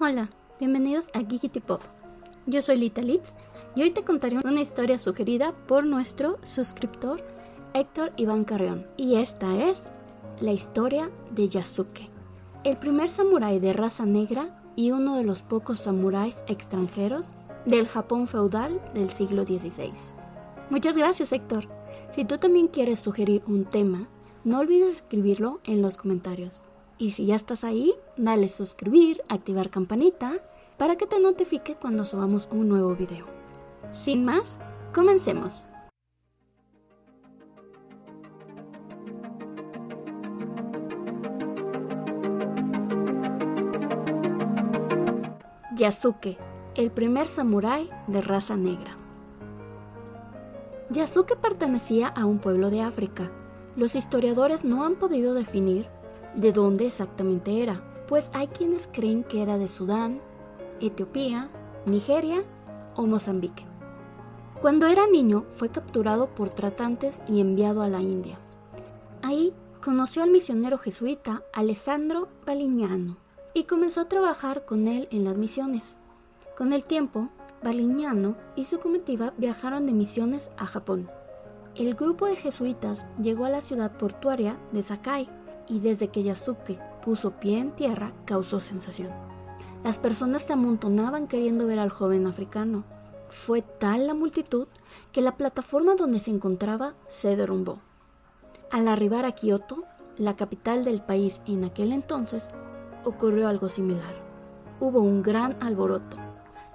Hola, bienvenidos a Geekity Pop. Yo soy Lita Litz y hoy te contaré una historia sugerida por nuestro suscriptor Héctor Iván Carrión. Y esta es la historia de Yasuke, el primer samurái de raza negra y uno de los pocos samuráis extranjeros del Japón feudal del siglo XVI. Muchas gracias Héctor. Si tú también quieres sugerir un tema, no olvides escribirlo en los comentarios. Y si ya estás ahí, dale suscribir, activar campanita para que te notifique cuando subamos un nuevo video. Sin más, comencemos. Yasuke, el primer samurái de raza negra. Yasuke pertenecía a un pueblo de África. Los historiadores no han podido definir de dónde exactamente era, pues hay quienes creen que era de Sudán, Etiopía, Nigeria o Mozambique. Cuando era niño fue capturado por tratantes y enviado a la India. Ahí conoció al misionero jesuita Alessandro Balignano y comenzó a trabajar con él en las misiones. Con el tiempo, Balignano y su comitiva viajaron de misiones a Japón. El grupo de jesuitas llegó a la ciudad portuaria de Sakai, y desde que Yasuke puso pie en tierra causó sensación. Las personas se amontonaban queriendo ver al joven africano. Fue tal la multitud que la plataforma donde se encontraba se derrumbó. Al arribar a Kioto, la capital del país en aquel entonces, ocurrió algo similar. Hubo un gran alboroto.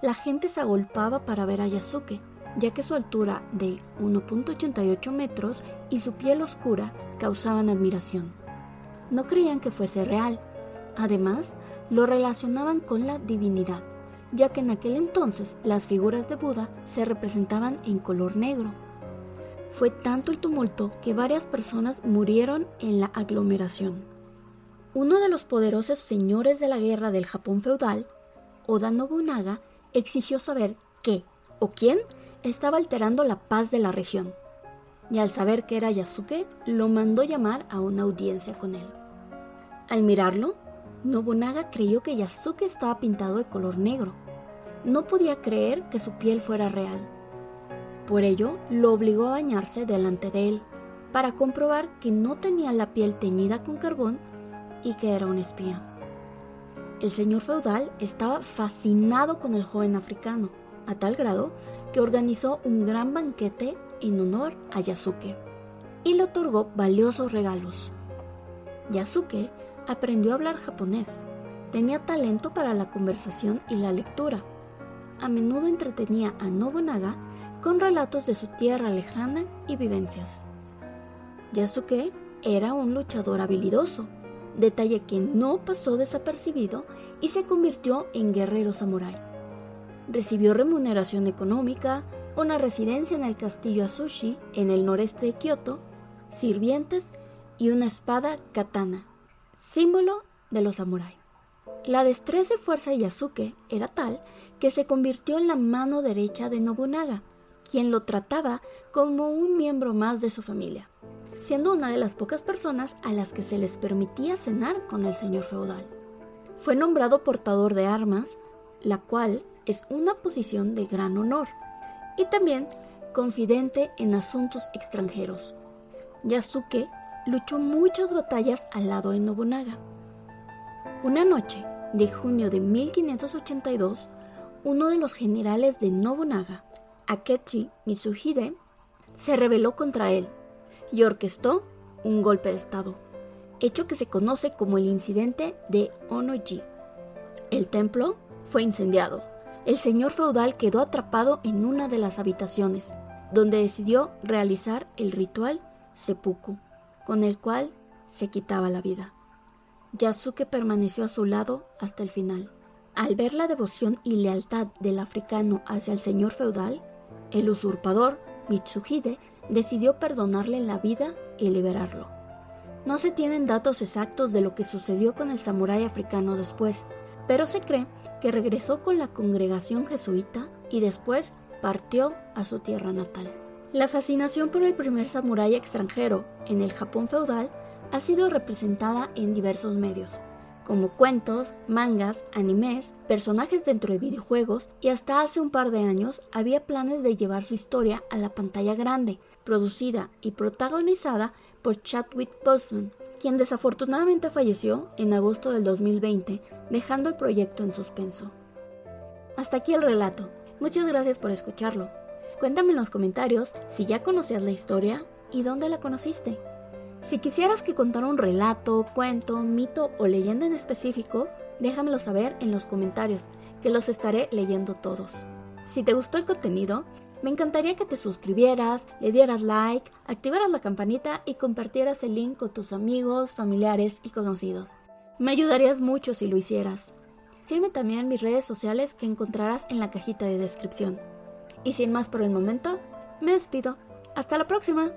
La gente se agolpaba para ver a Yasuke, ya que su altura de 1.88 metros y su piel oscura causaban admiración no creían que fuese real. Además, lo relacionaban con la divinidad, ya que en aquel entonces las figuras de Buda se representaban en color negro. Fue tanto el tumulto que varias personas murieron en la aglomeración. Uno de los poderosos señores de la guerra del Japón feudal, Oda Nobunaga, exigió saber qué o quién estaba alterando la paz de la región. Y al saber que era Yasuke, lo mandó llamar a una audiencia con él. Al mirarlo, Nobunaga creyó que Yasuke estaba pintado de color negro. No podía creer que su piel fuera real. Por ello, lo obligó a bañarse delante de él, para comprobar que no tenía la piel teñida con carbón y que era un espía. El señor feudal estaba fascinado con el joven africano, a tal grado que organizó un gran banquete en honor a Yasuke y le otorgó valiosos regalos. Yasuke aprendió a hablar japonés. Tenía talento para la conversación y la lectura. A menudo entretenía a Nobunaga con relatos de su tierra lejana y vivencias. Yasuke era un luchador habilidoso, detalle que no pasó desapercibido y se convirtió en guerrero samurái. Recibió remuneración económica, una residencia en el castillo Asushi en el noreste de Kioto, sirvientes y una espada katana símbolo de los samuráis. La destreza y fuerza de Yasuke era tal que se convirtió en la mano derecha de Nobunaga, quien lo trataba como un miembro más de su familia, siendo una de las pocas personas a las que se les permitía cenar con el señor feudal. Fue nombrado portador de armas, la cual es una posición de gran honor, y también confidente en asuntos extranjeros. Yasuke luchó muchas batallas al lado de Nobunaga. Una noche de junio de 1582, uno de los generales de Nobunaga, Akechi Mitsuhide, se rebeló contra él y orquestó un golpe de estado, hecho que se conoce como el incidente de Onoji. El templo fue incendiado. El señor feudal quedó atrapado en una de las habitaciones, donde decidió realizar el ritual seppuku con el cual se quitaba la vida. Yasuke permaneció a su lado hasta el final. Al ver la devoción y lealtad del africano hacia el señor feudal, el usurpador Mitsuhide decidió perdonarle la vida y liberarlo. No se tienen datos exactos de lo que sucedió con el samurái africano después, pero se cree que regresó con la congregación jesuita y después partió a su tierra natal. La fascinación por el primer samurái extranjero en el Japón feudal ha sido representada en diversos medios, como cuentos, mangas, animes, personajes dentro de videojuegos y hasta hace un par de años había planes de llevar su historia a la pantalla grande, producida y protagonizada por Chadwick Boseman, quien desafortunadamente falleció en agosto del 2020, dejando el proyecto en suspenso. Hasta aquí el relato. Muchas gracias por escucharlo. Cuéntame en los comentarios si ya conocías la historia y dónde la conociste. Si quisieras que contara un relato, cuento, mito o leyenda en específico, déjamelo saber en los comentarios, que los estaré leyendo todos. Si te gustó el contenido, me encantaría que te suscribieras, le dieras like, activaras la campanita y compartieras el link con tus amigos, familiares y conocidos. Me ayudarías mucho si lo hicieras. Sígueme también en mis redes sociales que encontrarás en la cajita de descripción. Y sin más por el momento, me despido. Hasta la próxima.